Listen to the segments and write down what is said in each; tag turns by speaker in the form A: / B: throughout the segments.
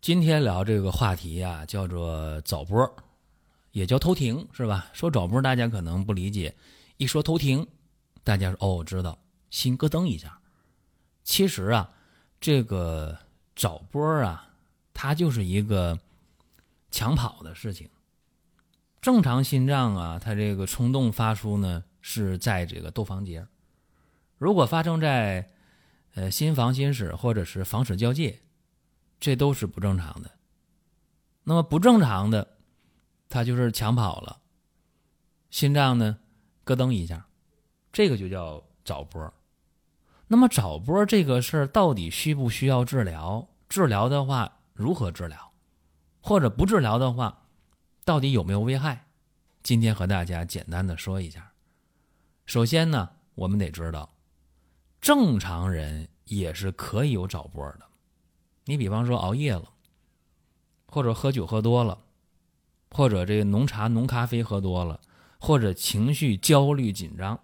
A: 今天聊这个话题啊，叫做早搏，也叫偷停，是吧？说早搏，大家可能不理解。一说偷停，大家说哦，知道，心咯噔一下。其实啊，这个早搏啊，它就是一个抢跑的事情。正常心脏啊，它这个冲动发出呢，是在这个窦房结。如果发生在呃心房心室或者是房室交界。这都是不正常的。那么不正常的，他就是抢跑了，心脏呢咯噔一下，这个就叫早搏。那么早搏这个事儿到底需不需要治疗？治疗的话如何治疗？或者不治疗的话，到底有没有危害？今天和大家简单的说一下。首先呢，我们得知道，正常人也是可以有早搏的。你比方说熬夜了，或者喝酒喝多了，或者这个浓茶浓咖啡喝多了，或者情绪焦虑紧张，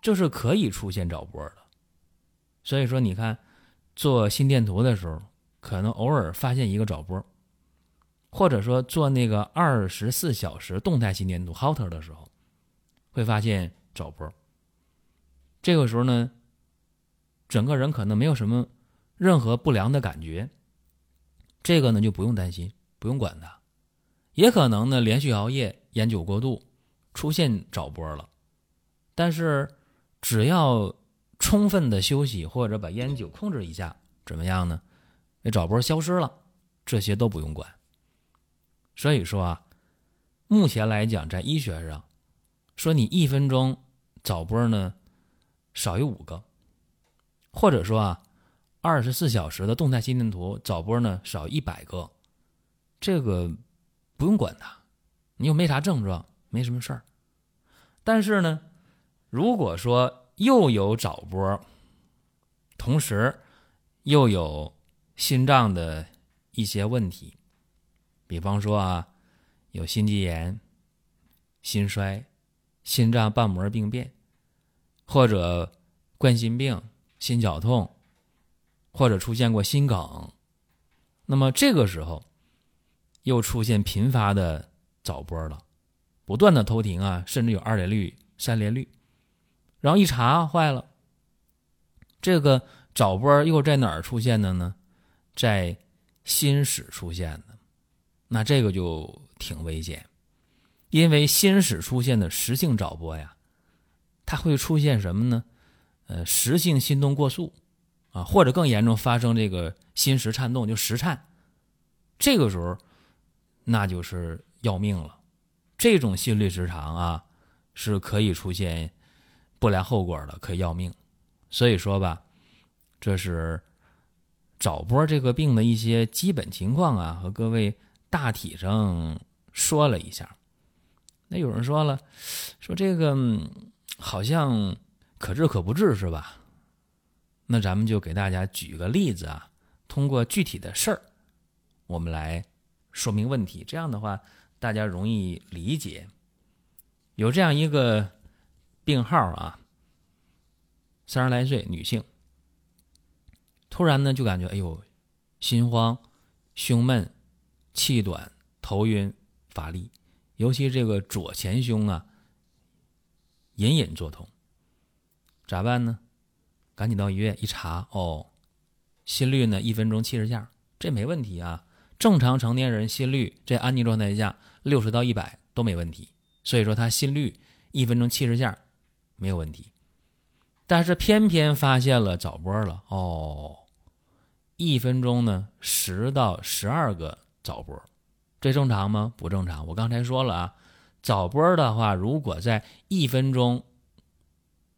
A: 这是可以出现早搏的。所以说，你看做心电图的时候，可能偶尔发现一个早搏，或者说做那个二十四小时动态心电图 Holter 的时候，会发现早搏。这个时候呢，整个人可能没有什么。任何不良的感觉，这个呢就不用担心，不用管它。也可能呢连续熬夜、烟酒过度，出现早搏了。但是只要充分的休息或者把烟酒控制一下，怎么样呢？那早搏消失了，这些都不用管。所以说啊，目前来讲，在医学上，说你一分钟早搏呢少于五个，或者说啊。二十四小时的动态心电图早波呢少一百个，这个不用管它，你又没啥症状，没什么事儿。但是呢，如果说又有早波，同时又有心脏的一些问题，比方说啊，有心肌炎、心衰、心脏瓣膜病变，或者冠心病、心绞痛。或者出现过心梗，那么这个时候又出现频发的早搏了，不断的偷停啊，甚至有二连率、三连率，然后一查坏了，这个早搏又在哪儿出现的呢？在心室出现的，那这个就挺危险，因为心室出现的实性早搏呀，它会出现什么呢？呃，实性心动过速。啊，或者更严重，发生这个心室颤动，就室颤，这个时候那就是要命了。这种心律失常啊，是可以出现不良后果的，可以要命。所以说吧，这是早搏这个病的一些基本情况啊，和各位大体上说了一下。那有人说了，说这个好像可治可不治，是吧？那咱们就给大家举个例子啊，通过具体的事儿，我们来说明问题。这样的话，大家容易理解。有这样一个病号啊，三十来岁女性，突然呢就感觉哎呦，心慌、胸闷、气短、头晕、乏力，尤其这个左前胸啊，隐隐作痛，咋办呢？赶紧到医院一查，哦，心率呢一分钟七十下，这没问题啊。正常成年人心率在安静状态下六十到一百都没问题，所以说他心率一分钟七十下没有问题。但是偏偏发现了早搏了，哦，一分钟呢十到十二个早搏，这正常吗？不正常。我刚才说了啊，早搏的话，如果在一分钟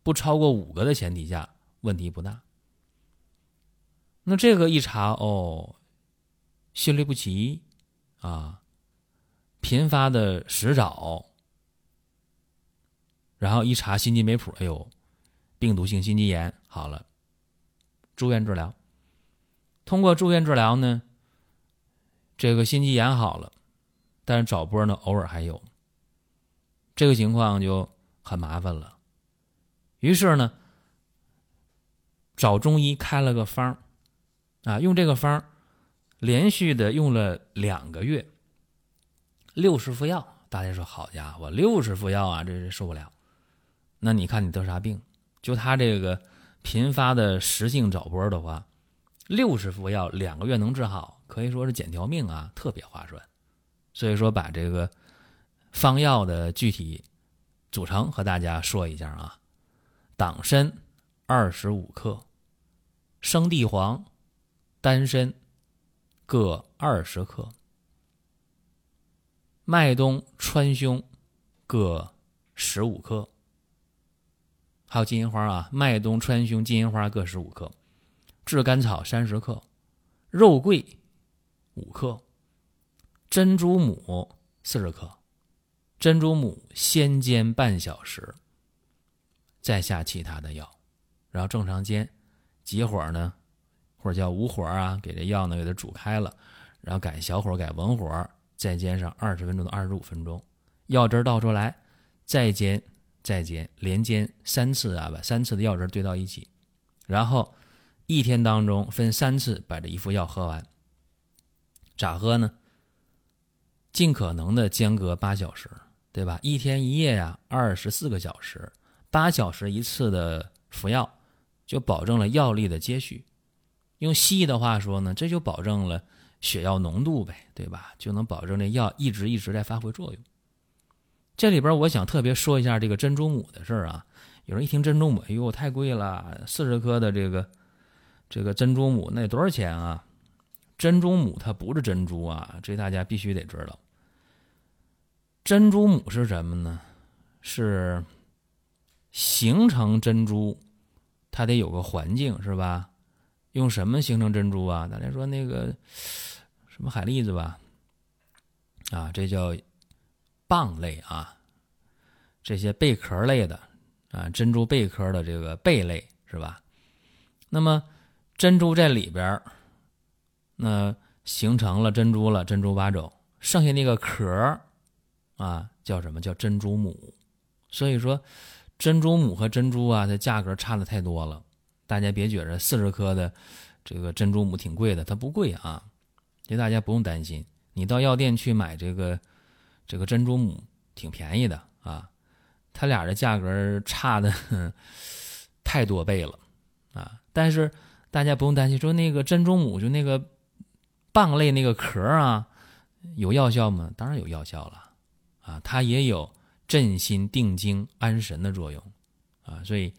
A: 不超过五个的前提下。问题不大。那这个一查哦，心律不齐啊，频发的食早，然后一查心肌酶谱，哎呦，病毒性心肌炎好了，住院治疗。通过住院治疗呢，这个心肌炎好了，但是早波呢偶尔还有，这个情况就很麻烦了。于是呢，找中医开了个方啊，用这个方连续的用了两个月，六十副药。大家说好家伙，六十副药啊，这这受不了。那你看你得啥病？就他这个频发的实性早搏的话。六十副药两个月能治好，可以说是捡条命啊，特别划算。所以说，把这个方药的具体组成和大家说一下啊：党参二十五克，生地黄、丹参各二十克，麦冬、川芎各十五克，还有金银花啊，麦冬、川芎、金银花各十五克。炙甘草三十克，肉桂五克，珍珠母四十克，珍珠母先煎半小时，再下其他的药，然后正常煎，急火呢，或者叫无火啊，给这药呢给它煮开了，然后改小火改文火，再煎上二十分钟到二十五分钟，药汁倒出来，再煎再煎，连煎三次啊，把三次的药汁兑到一起，然后。一天当中分三次把这一副药喝完，咋喝呢？尽可能的间隔八小时，对吧？一天一夜呀，二十四个小时，八小时一次的服药，就保证了药力的接续。用西医的话说呢，这就保证了血药浓度呗，对吧？就能保证这药一直一直在发挥作用。这里边我想特别说一下这个珍珠母的事儿啊。有人一听珍珠母，哎呦，太贵了，四十克的这个。这个珍珠母那多少钱啊？珍珠母它不是珍珠啊，这大家必须得知道。珍珠母是什么呢？是形成珍珠，它得有个环境是吧？用什么形成珍珠啊？大家说那个什么海蛎子吧？啊，这叫蚌类啊，这些贝壳类的啊，珍珠贝壳的这个贝类是吧？那么。珍珠在里边，那形成了珍珠了，珍珠八种，剩下那个壳啊，叫什么叫珍珠母？所以说，珍珠母和珍珠啊，它价格差的太多了。大家别觉着四十颗的这个珍珠母挺贵的，它不贵啊，这大家不用担心。你到药店去买这个这个珍珠母，挺便宜的啊。它俩的价格差的 太多倍了啊，但是。大家不用担心，说那个珍珠母就那个蚌类那个壳啊，有药效吗？当然有药效了，啊，它也有镇心定惊安神的作用，啊，所以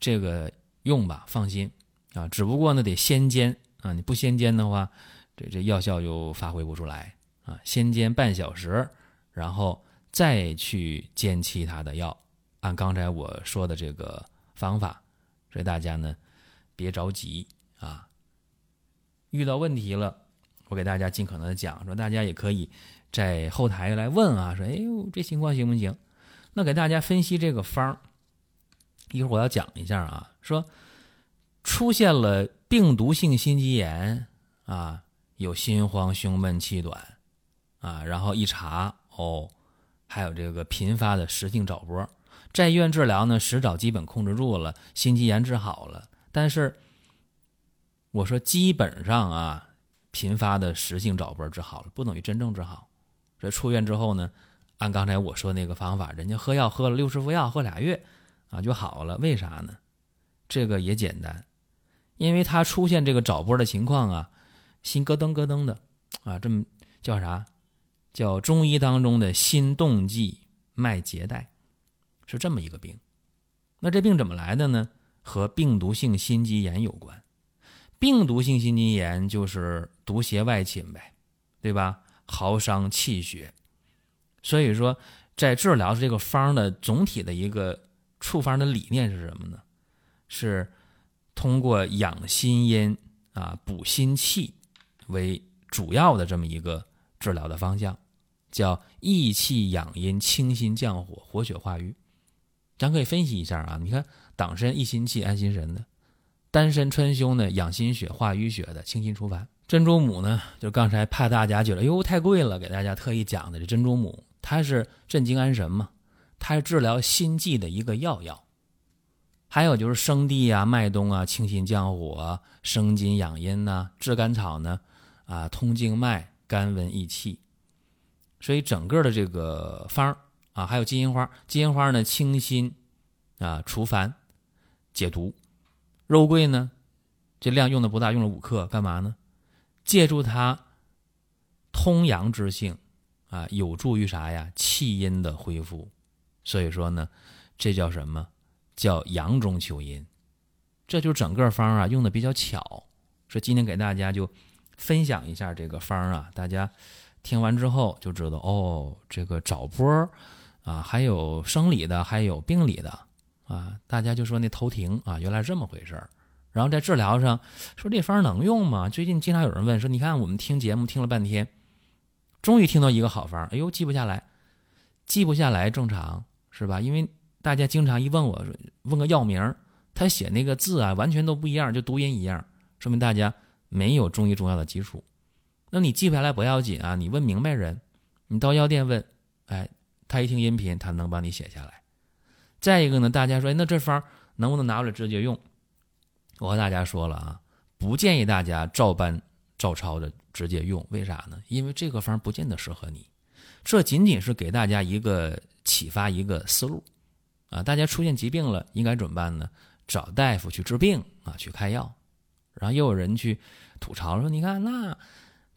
A: 这个用吧，放心啊。只不过呢，得先煎啊，你不先煎的话，这这药效就发挥不出来啊。先煎半小时，然后再去煎其他的药，按刚才我说的这个方法，所以大家呢。别着急啊！遇到问题了，我给大家尽可能的讲，说大家也可以在后台来问啊，说哎呦这情况行不行？那给大家分析这个方儿一会儿我要讲一下啊，说出现了病毒性心肌炎啊，有心慌、胸闷、气短啊，然后一查哦，还有这个频发的实性早搏，在医院治疗呢，实早基本控制住了，心肌炎治好了。但是，我说基本上啊，频发的实性早搏治好了，不等于真正治好。所以出院之后呢，按刚才我说那个方法，人家喝药喝了六十副药，喝俩月啊就好了。为啥呢？这个也简单，因为他出现这个早波的情况啊，心咯噔咯噔的啊，这么叫啥？叫中医当中的心动悸脉结带，是这么一个病。那这病怎么来的呢？和病毒性心肌炎有关，病毒性心肌炎就是毒邪外侵呗，对吧？耗伤气血，所以说在治疗这个方的总体的一个处方的理念是什么呢？是通过养心阴啊补心气为主要的这么一个治疗的方向，叫益气养阴、清心降火、活血化瘀。咱可以分析一下啊，你看党参益心气、安心神的，丹参、川芎呢养心血、化瘀血的、清心除烦。珍珠母呢，就刚才怕大家觉得哟太贵了，给大家特意讲的这珍珠母，它是镇静安神嘛，它是治疗心悸的一个药药。还有就是生地啊、麦冬啊，清心降火、生津养阴呐；炙甘草呢，啊，通经脉、甘温益气。所以整个的这个方啊，还有金银花，金银花呢清心啊、除烦、解毒。肉桂呢，这量用的不大，用了五克，干嘛呢？借助它通阳之性啊，有助于啥呀？气阴的恢复。所以说呢，这叫什么？叫阳中求阴，这就整个方啊用的比较巧。说今天给大家就分享一下这个方啊，大家听完之后就知道哦，这个找波啊，还有生理的，还有病理的啊。大家就说那头停啊，原来这么回事儿。然后在治疗上说这方能用吗？最近经常有人问说，你看我们听节目听了半天，终于听到一个好方，哎呦记不下来，记不下来正常是吧？因为。大家经常一问我，问个药名，他写那个字啊，完全都不一样，就读音一样，说明大家没有中医中药的基础。那你记不下来不要紧啊，你问明白人，你到药店问，哎，他一听音频，他能帮你写下来。再一个呢，大家说，那这方能不能拿过来直接用？我和大家说了啊，不建议大家照搬照抄的直接用，为啥呢？因为这个方不见得适合你，这仅仅是给大家一个启发，一个思路。啊，大家出现疾病了，应该怎么办呢？找大夫去治病啊，去开药。然后又有人去吐槽说：“你看，那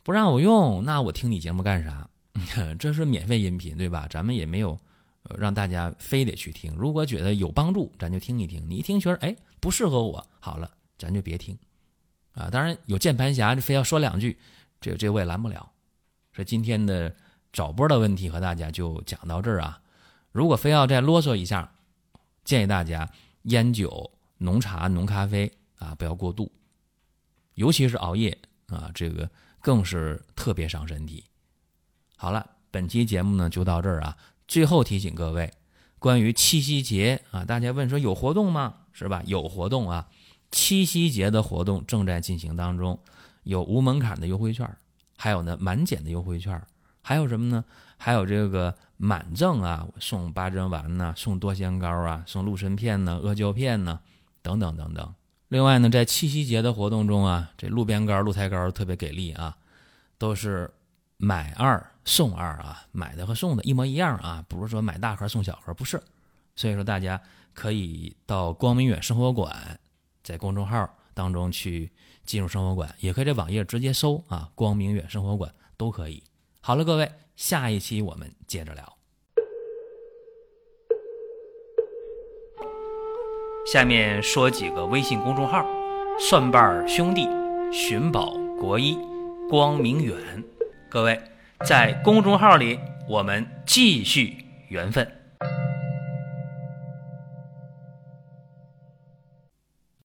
A: 不让我用，那我听你节目干啥？这是免费音频，对吧？咱们也没有让大家非得去听。如果觉得有帮助，咱就听一听。你一听觉得哎不适合我，好了，咱就别听。啊，当然有键盘侠就非要说两句，这这我也拦不了。说今天的找波的问题和大家就讲到这儿啊。如果非要再啰嗦一下。建议大家烟酒、浓茶、浓咖啡啊，不要过度，尤其是熬夜啊，这个更是特别伤身体。好了，本期节目呢就到这儿啊。最后提醒各位，关于七夕节啊，大家问说有活动吗？是吧？有活动啊，七夕节的活动正在进行当中，有无门槛的优惠券，还有呢满减的优惠券，还有什么呢？还有这个。满赠啊，送八珍丸呐，送多仙膏啊，送鹿参片呢，阿胶片呢，等等等等。另外呢，在七夕节的活动中啊，这鹿鞭膏、鹿胎膏特别给力啊，都是买二送二啊，买的和送的一模一样啊，不是说买大盒送小盒，不是。所以说大家可以到光明远生活馆，在公众号当中去进入生活馆，也可以在网页直接搜啊，光明远生活馆都可以。好了，各位。下一期我们接着聊。下面说几个微信公众号：蒜瓣兄弟、寻宝国医、光明远。各位在公众号里，我们继续缘分。